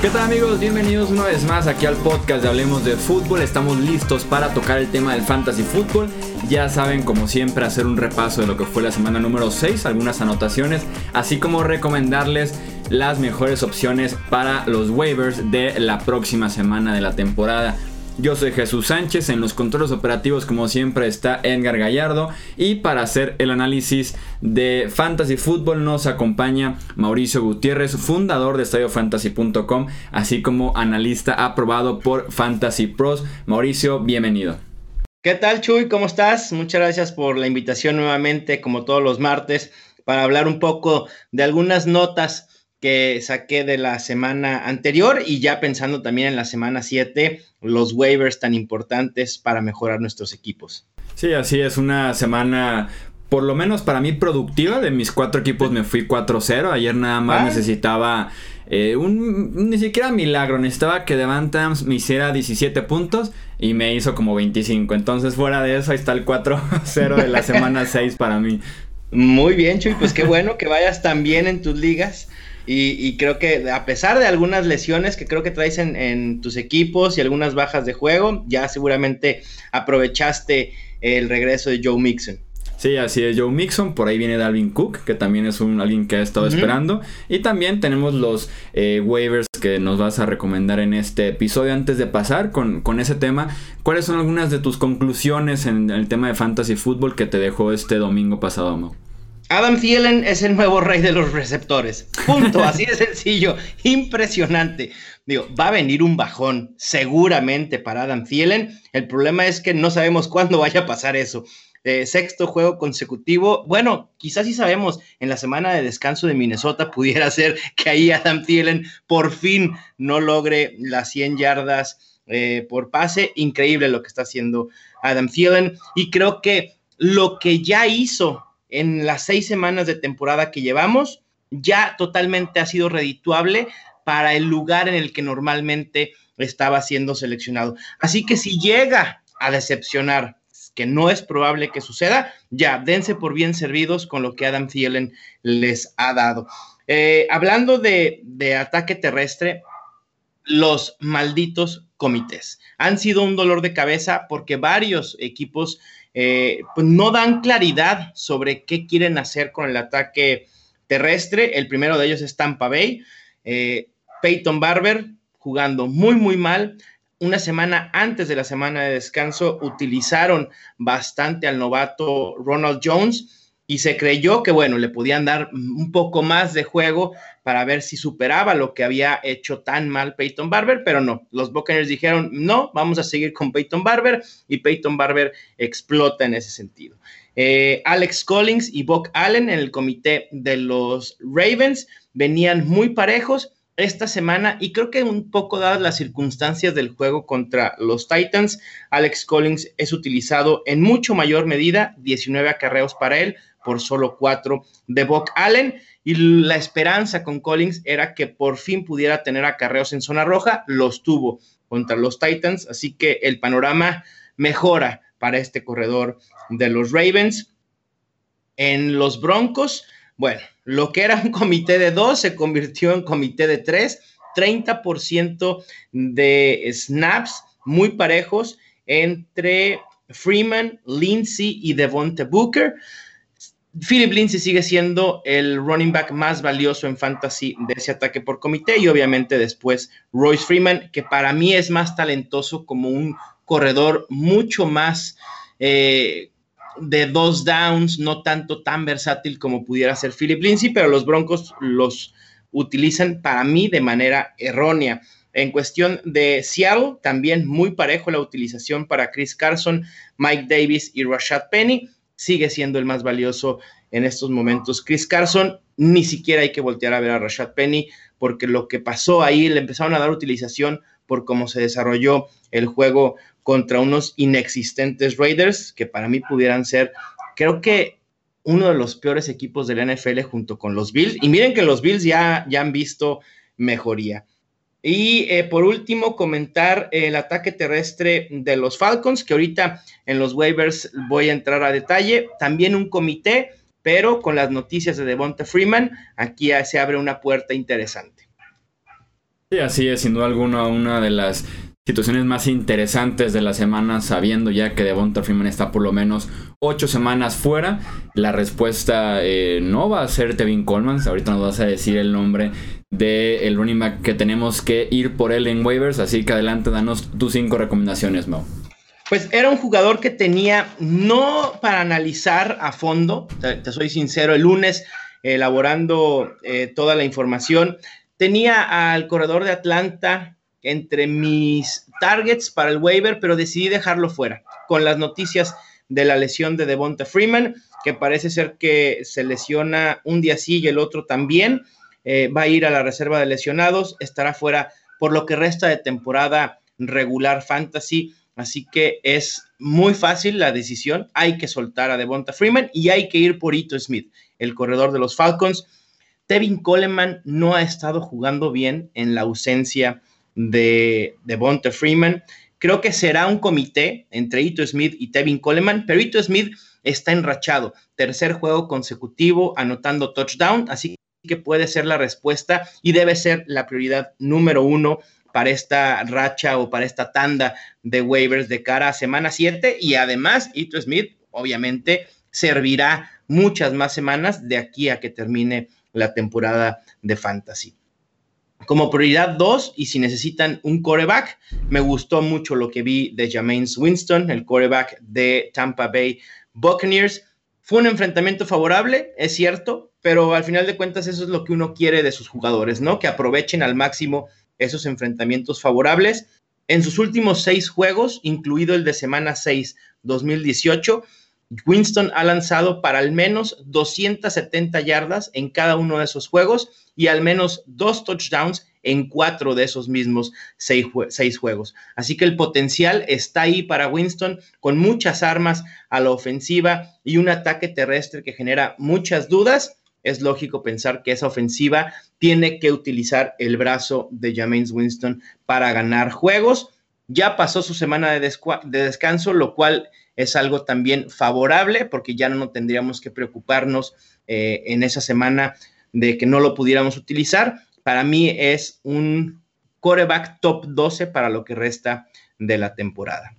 ¿Qué tal amigos? Bienvenidos una vez más aquí al podcast de Hablemos de Fútbol. Estamos listos para tocar el tema del fantasy fútbol. Ya saben, como siempre, hacer un repaso de lo que fue la semana número 6, algunas anotaciones, así como recomendarles las mejores opciones para los waivers de la próxima semana de la temporada. Yo soy Jesús Sánchez, en los controles operativos como siempre está Edgar Gallardo y para hacer el análisis de Fantasy Football nos acompaña Mauricio Gutiérrez, fundador de estadiofantasy.com, así como analista aprobado por Fantasy Pros. Mauricio, bienvenido. ¿Qué tal Chuy? ¿Cómo estás? Muchas gracias por la invitación nuevamente, como todos los martes, para hablar un poco de algunas notas que saqué de la semana anterior y ya pensando también en la semana 7, los waivers tan importantes para mejorar nuestros equipos. Sí, así es, una semana por lo menos para mí productiva. De mis cuatro equipos me fui 4-0. Ayer nada más necesitaba eh, un ni siquiera milagro. Necesitaba que Devantams me hiciera 17 puntos y me hizo como 25. Entonces, fuera de eso, ahí está el 4-0 de la semana 6 para mí. Muy bien, Chuy. Pues qué bueno que vayas tan bien en tus ligas. Y, creo que a pesar de algunas lesiones que creo que traes en, tus equipos y algunas bajas de juego, ya seguramente aprovechaste el regreso de Joe Mixon. Sí, así es, Joe Mixon, por ahí viene Dalvin Cook, que también es un, alguien que ha estado esperando. Y también tenemos los eh, waivers que nos vas a recomendar en este episodio. Antes de pasar con, con ese tema, ¿cuáles son algunas de tus conclusiones en el tema de fantasy fútbol que te dejó este domingo pasado, Mau? Adam Thielen es el nuevo rey de los receptores. Punto, así de sencillo, impresionante. Digo, va a venir un bajón seguramente para Adam Thielen. El problema es que no sabemos cuándo vaya a pasar eso. Eh, sexto juego consecutivo. Bueno, quizás sí sabemos, en la semana de descanso de Minnesota pudiera ser que ahí Adam Thielen por fin no logre las 100 yardas eh, por pase. Increíble lo que está haciendo Adam Thielen. Y creo que lo que ya hizo en las seis semanas de temporada que llevamos, ya totalmente ha sido redituable para el lugar en el que normalmente estaba siendo seleccionado. Así que si llega a decepcionar, que no es probable que suceda, ya dense por bien servidos con lo que Adam Thielen les ha dado. Eh, hablando de, de ataque terrestre, los malditos comités han sido un dolor de cabeza porque varios equipos eh, pues no dan claridad sobre qué quieren hacer con el ataque terrestre. El primero de ellos es Tampa Bay. Eh, Peyton Barber jugando muy, muy mal. Una semana antes de la semana de descanso utilizaron bastante al novato Ronald Jones y se creyó que, bueno, le podían dar un poco más de juego para ver si superaba lo que había hecho tan mal Peyton Barber, pero no, los Buccaneers dijeron, no, vamos a seguir con Peyton Barber y Peyton Barber explota en ese sentido. Eh, Alex Collins y Buck Allen en el comité de los Ravens venían muy parejos esta semana y creo que un poco dadas las circunstancias del juego contra los Titans, Alex Collins es utilizado en mucho mayor medida, 19 acarreos para él, por solo cuatro de Buck Allen. Y la esperanza con Collins era que por fin pudiera tener acarreos en zona roja. Los tuvo contra los Titans. Así que el panorama mejora para este corredor de los Ravens. En los Broncos, bueno, lo que era un comité de dos se convirtió en comité de tres. 30% de snaps muy parejos entre Freeman, Lindsay y Devonte Booker. Philip Lindsay sigue siendo el running back más valioso en fantasy de ese ataque por comité y obviamente después Royce Freeman, que para mí es más talentoso como un corredor mucho más eh, de dos downs, no tanto tan versátil como pudiera ser Philip Lindsay, pero los Broncos los utilizan para mí de manera errónea. En cuestión de Seattle, también muy parejo la utilización para Chris Carson, Mike Davis y Rashad Penny sigue siendo el más valioso en estos momentos. Chris Carson, ni siquiera hay que voltear a ver a Rashad Penny, porque lo que pasó ahí, le empezaron a dar utilización por cómo se desarrolló el juego contra unos inexistentes Raiders, que para mí pudieran ser, creo que uno de los peores equipos de la NFL junto con los Bills. Y miren que los Bills ya, ya han visto mejoría. Y eh, por último, comentar el ataque terrestre de los Falcons, que ahorita en los waivers voy a entrar a detalle. También un comité, pero con las noticias de Devonta Freeman, aquí se abre una puerta interesante. Sí, así es, sin duda alguna, una de las situaciones más interesantes de la semana, sabiendo ya que Devonta Freeman está por lo menos ocho semanas fuera. La respuesta eh, no va a ser Tevin Coleman. Ahorita nos vas a decir el nombre del running back que tenemos que ir por él en waivers. Así que adelante, danos tus cinco recomendaciones, Mo. Pues era un jugador que tenía, no para analizar a fondo, te, soy sincero, el lunes elaborando eh, toda la información, tenía al corredor de Atlanta entre mis targets para el waiver, pero decidí dejarlo fuera con las noticias de la lesión de Devonta Freeman, que parece ser que se lesiona un día sí y el otro también. Eh, va a ir a la reserva de lesionados, estará fuera por lo que resta de temporada regular fantasy. Así que es muy fácil la decisión. Hay que soltar a Devonta Freeman y hay que ir por Ito Smith, el corredor de los Falcons. Tevin Coleman no ha estado jugando bien en la ausencia de, de Freeman. Creo que será un comité entre Ito Smith y Tevin Coleman, pero Ito Smith está enrachado. Tercer juego consecutivo anotando touchdown, así que puede ser la respuesta y debe ser la prioridad número uno para esta racha o para esta tanda de waivers de cara a semana 7 y además Ito Smith obviamente servirá muchas más semanas de aquí a que termine la temporada de fantasy. Como prioridad 2, y si necesitan un coreback, me gustó mucho lo que vi de Jameis Winston, el coreback de Tampa Bay Buccaneers. Fue un enfrentamiento favorable, es cierto, pero al final de cuentas eso es lo que uno quiere de sus jugadores, ¿no? Que aprovechen al máximo esos enfrentamientos favorables. En sus últimos seis juegos, incluido el de semana 6 2018, Winston ha lanzado para al menos 270 yardas en cada uno de esos juegos y al menos dos touchdowns en cuatro de esos mismos seis, juegos. Así que el potencial está ahí para Winston con muchas armas a la ofensiva y un ataque terrestre que genera muchas dudas. Es lógico pensar que esa ofensiva tiene que utilizar el brazo de James Winston para ganar juegos. Ya pasó su semana de, de descanso, lo cual es algo también favorable porque ya no tendríamos que preocuparnos eh, en esa semana de que no lo pudiéramos utilizar. Para mí es un coreback top 12 para lo que resta de la temporada.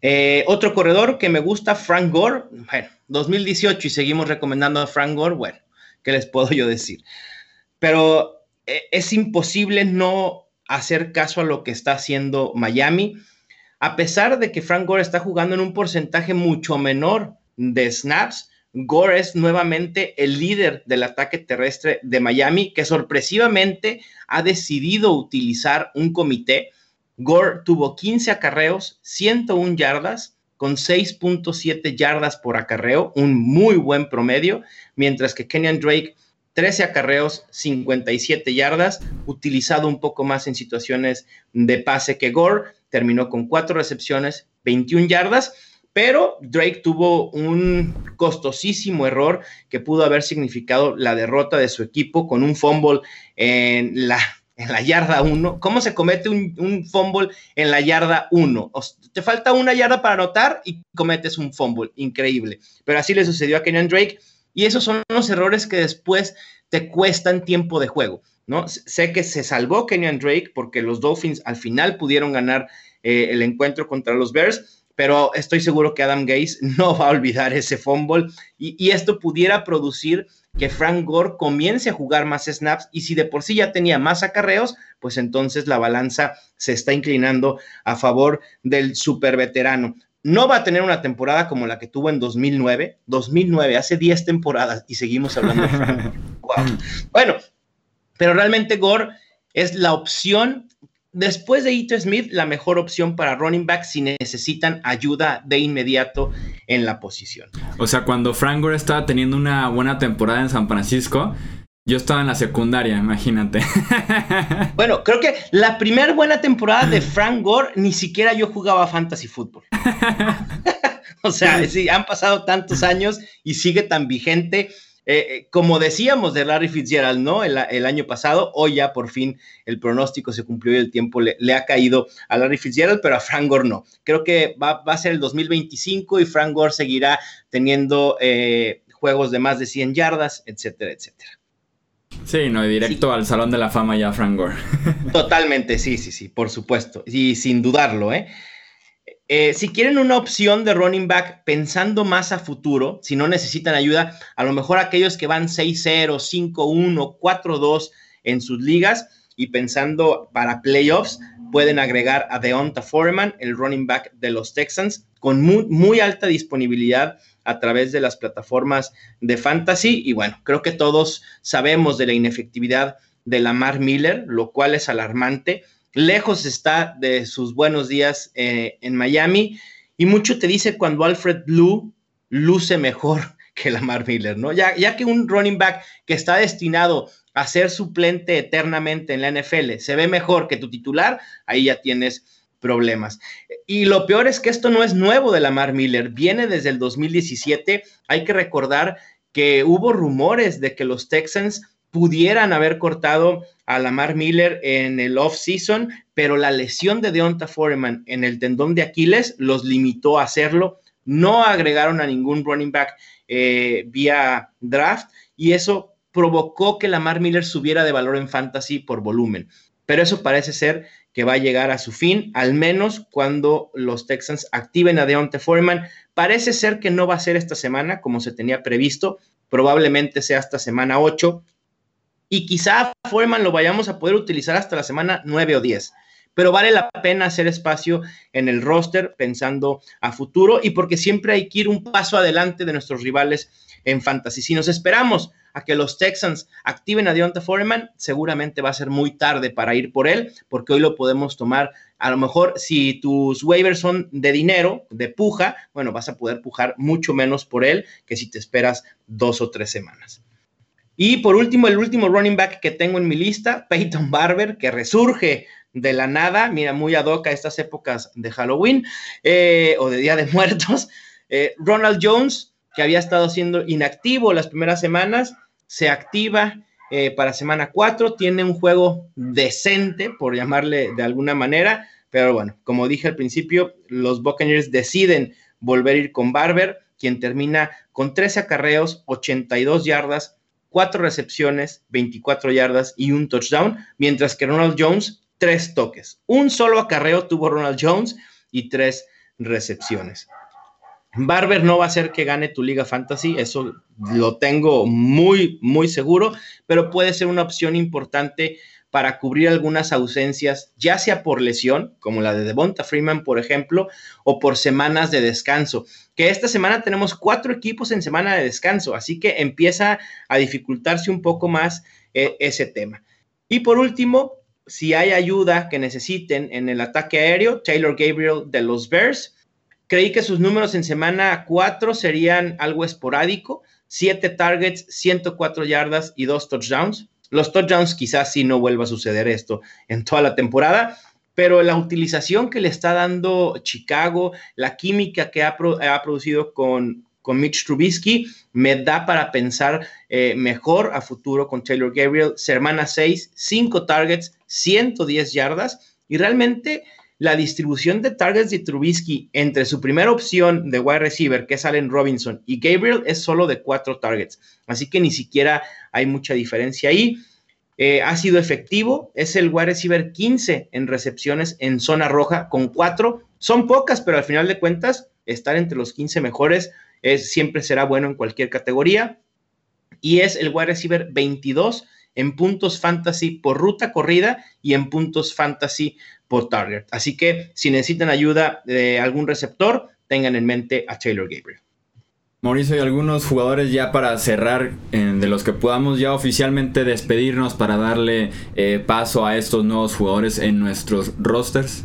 Eh, otro corredor que me gusta, Frank Gore. Bueno, 2018 y seguimos recomendando a Frank Gore. Bueno, ¿qué les puedo yo decir? Pero eh, es imposible no hacer caso a lo que está haciendo Miami a pesar de que Frank Gore está jugando en un porcentaje mucho menor de snaps, Gore es nuevamente el líder del ataque terrestre de Miami, que sorpresivamente ha decidido utilizar un comité. Gore tuvo 15 acarreos, 101 yardas, con 6.7 yardas por acarreo, un muy buen promedio, mientras que Kenyan Drake 13 acarreos, 57 yardas, utilizado un poco más en situaciones de pase que Gore, terminó con cuatro recepciones, 21 yardas, pero Drake tuvo un costosísimo error que pudo haber significado la derrota de su equipo con un fumble en la, yarda 1. ¿Cómo se comete un, fumble en la yarda 1? Te falta una yarda para anotar y cometes un fumble. Increíble. Pero así le sucedió a Kenyan Drake y esos son los errores que después te cuestan tiempo de juego, ¿no? Sé que se salvó Kenyan Drake porque los Dolphins al final pudieron ganar eh, el encuentro contra los Bears, pero estoy seguro que Adam Gaze no va a olvidar ese fumble y, y, esto pudiera producir que Frank Gore comience a jugar más snaps y si de por sí ya tenía más acarreos, pues entonces la balanza se está inclinando a favor del super veterano no va a tener una temporada como la que tuvo en 2009. 2009, hace 10 temporadas y seguimos hablando. De Bueno, pero realmente Gore es la opción, después de Ito Smith, la mejor opción para running back si necesitan ayuda de inmediato en la posición. O sea, cuando Frank Gore estaba teniendo una buena temporada en San Francisco, yo estaba en la secundaria, imagínate. Bueno, creo que la primera buena temporada de Frank Gore ni siquiera yo jugaba fantasy fútbol. o sea, sí, han pasado tantos años y sigue tan vigente. Eh, eh, como decíamos de Larry Fitzgerald, ¿no? El, año pasado, hoy ya por fin el pronóstico se cumplió y el tiempo le, ha caído a Larry Fitzgerald, pero a Frank Gore no. Creo que va, a ser el 2025 y Frank Gore seguirá teniendo eh, juegos de más de 100 yardas, etcétera, etcétera. Sí, no, directo al Salón de la Fama ya, Frank Gore. Totalmente, sí, sí, sí, por supuesto. Y sin dudarlo, ¿eh? ¿eh? si quieren una opción de running back pensando más a futuro, si no necesitan ayuda, a lo mejor aquellos que van 6-0, 5-1, 4-2 en sus ligas y pensando para playoffs, pueden agregar a Deonta Foreman, el running back de los Texans, con muy, alta disponibilidad a través de las plataformas de fantasy. Y bueno, creo que todos sabemos de la inefectividad de Lamar Miller, lo cual es alarmante. Lejos está de sus buenos días eh, en Miami y mucho te dice cuando Alfred Blue luce mejor que Lamar Miller, ¿no? Ya que un running back que está destinado a ser suplente eternamente en la NFL se ve mejor que tu titular, ahí ya tienes problemas. Y lo peor es que esto no es nuevo de Lamar Miller, viene desde el 2017. Hay que recordar que hubo rumores de que los Texans pudieran haber cortado a Lamar Miller en el off-season, pero la lesión de Deonta Foreman en el tendón de Aquiles los limitó a hacerlo. No agregaron a ningún running back eh, vía draft y eso provocó que Lamar Miller subiera de valor en fantasy por volumen. Pero eso parece ser que va a llegar a su fin, al menos cuando los Texans activen a Deontay Foreman. Parece ser que no va a ser esta semana como se tenía previsto, probablemente sea hasta semana 8 y quizá Foreman lo vayamos a poder utilizar hasta la semana 9 o 10 pero vale la pena hacer espacio en el roster pensando a futuro y porque siempre hay que ir un paso adelante de nuestros rivales en fantasy. Si nos esperamos a que los Texans activen a Deonta Foreman, seguramente va a ser muy tarde para ir por él, porque hoy lo podemos tomar. A lo mejor si tus waivers son de dinero, de puja, bueno, vas a poder pujar mucho menos por él que si te esperas dos o tres semanas. Y por último, el último running back que tengo en mi lista, Peyton Barber, que resurge de la nada, mira, muy ad hoc a estas épocas de Halloween eh, o de Día de Muertos. Eh, Ronald Jones, que había estado siendo inactivo las primeras semanas, se activa eh, para semana 4, tiene un juego decente, por llamarle de alguna manera, pero bueno, como dije al principio, los Buccaneers deciden volver a ir con Barber, quien termina con 13 acarreos, 82 yardas, 4 recepciones, 24 yardas y un touchdown, mientras que Ronald Jones, 3 toques. Un solo acarreo tuvo Ronald Jones y 3 recepciones. Barber no va a ser que gane tu liga fantasy, eso lo tengo muy, muy seguro, pero puede ser una opción importante para cubrir algunas ausencias, ya sea por lesión, como la de Devonta Freeman, por ejemplo, o por semanas de descanso. Que esta semana tenemos cuatro equipos en semana de descanso, así que empieza a dificultarse un poco más eh, ese tema. Y por último, si hay ayuda que necesiten en el ataque aéreo, Taylor Gabriel de los Bears Creí que sus números en semana 4 serían algo esporádico, 7 targets, 104 yardas y 2 touchdowns. Los touchdowns quizás sí no vuelva a suceder esto en toda la temporada, pero la utilización que le está dando Chicago, la química que ha, producido con, Mitch Trubisky, me da para pensar eh, mejor a futuro con Taylor Gabriel. Semana 6, 5 targets, 110 yardas y realmente la distribución de targets de Trubisky entre su primera opción de wide receiver, que es Allen Robinson, y Gabriel es solo de cuatro targets. Así que ni siquiera hay mucha diferencia ahí. Eh, ha sido efectivo, es el wide receiver 15 en recepciones en zona roja con cuatro. Son pocas, pero al final de cuentas, estar entre los 15 mejores es, siempre será bueno en cualquier categoría. Y es el wide receiver 22 en puntos fantasy por ruta corrida y en puntos fantasy por target. Así que si necesitan ayuda de algún receptor, tengan en mente a Taylor Gabriel. Mauricio, y algunos jugadores ya para cerrar, de los que podamos ya oficialmente despedirnos para darle eh, paso a estos nuevos jugadores en nuestros rosters.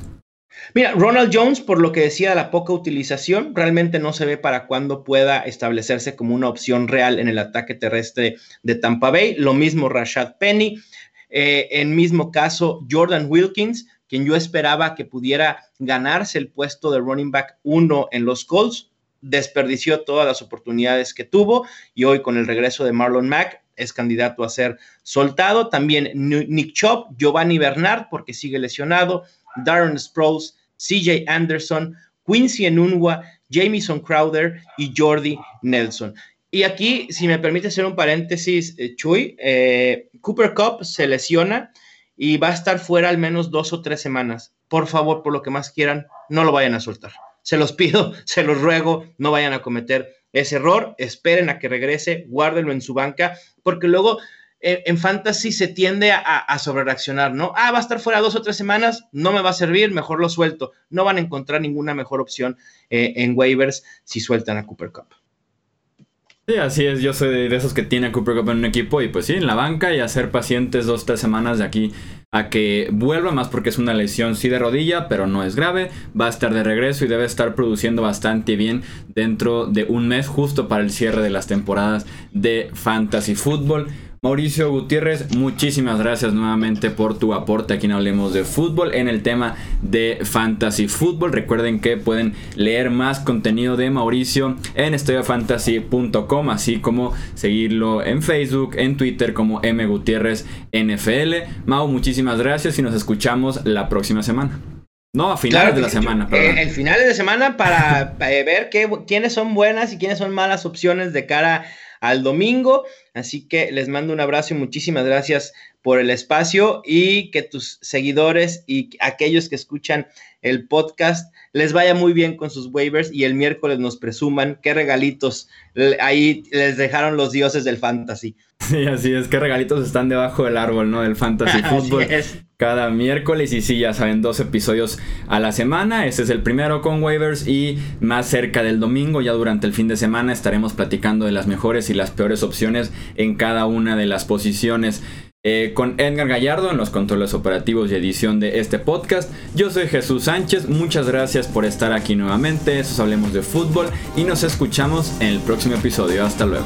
Mira, Ronald Jones, por lo que decía de la poca utilización, realmente no se ve para cuándo pueda establecerse como una opción real en el ataque terrestre de Tampa Bay. Lo mismo Rashad Penny. Eh, en mismo caso, Jordan Wilkins, quien yo esperaba que pudiera ganarse el puesto de running back 1 en los Colts, desperdició todas las oportunidades que tuvo y hoy con el regreso de Marlon Mack es candidato a ser soltado. También Nick Chop, Giovanni Bernard, porque sigue lesionado, Darren Sproles, CJ Anderson, Quincy Enunwa, Jamison Crowder y Jordi Nelson. Y aquí, si me permite hacer un paréntesis, eh, Chuy, eh, Cooper Cup se lesiona y va a estar fuera al menos dos o tres semanas. Por favor, por lo que más quieran, no lo vayan a soltar. Se los pido, se los ruego, no vayan a cometer ese error, esperen a que regrese, guárdenlo en su banca, porque luego en, fantasy se tiende a, a sobrereaccionar, ¿no? Ah, va a estar fuera dos o tres semanas, no me va a servir, mejor lo suelto. No van a encontrar ninguna mejor opción eh, en waivers si sueltan a Cooper Cup. Sí, así es, yo soy de esos que tiene a Cooper Cup en un equipo y pues sí, en la banca y hacer pacientes dos, tres semanas de aquí a que vuelva, más porque es una lesión sí de rodilla, pero no es grave, va a estar de regreso y debe estar produciendo bastante bien dentro de un mes justo para el cierre de las temporadas de Fantasy Football. Mauricio Gutiérrez, muchísimas gracias nuevamente por tu aporte aquí en Hablemos de Fútbol en el tema de Fantasy Fútbol. Recuerden que pueden leer más contenido de Mauricio en estudiofantasy.com, así como seguirlo en Facebook, en Twitter como M Gutiérrez NFL. Mau, muchísimas gracias y nos escuchamos la próxima semana. No, a finales de la semana. Perdón. En finales de semana para eh, ver qué, quiénes son buenas y quiénes son malas opciones de cara al domingo. Así que les mando un abrazo y muchísimas gracias por el espacio y que tus seguidores y aquellos que escuchan el podcast les vaya muy bien con sus waivers y el miércoles nos presuman qué regalitos ahí les dejaron los dioses del fantasy. Sí, así es, qué regalitos están debajo del árbol, ¿no? Del fantasy fútbol. Cada miércoles y sí, ya saben, dos episodios a la semana. Este es el primero con waivers y más cerca del domingo, ya durante el fin de semana, estaremos platicando de las mejores y las peores opciones en cada una de las posiciones. Eh, con Edgar Gallardo en los controles operativos y edición de este podcast. Yo soy Jesús Sánchez, muchas gracias por estar aquí nuevamente, eso Hablemos de Fútbol y nos escuchamos en el próximo episodio. Hasta luego.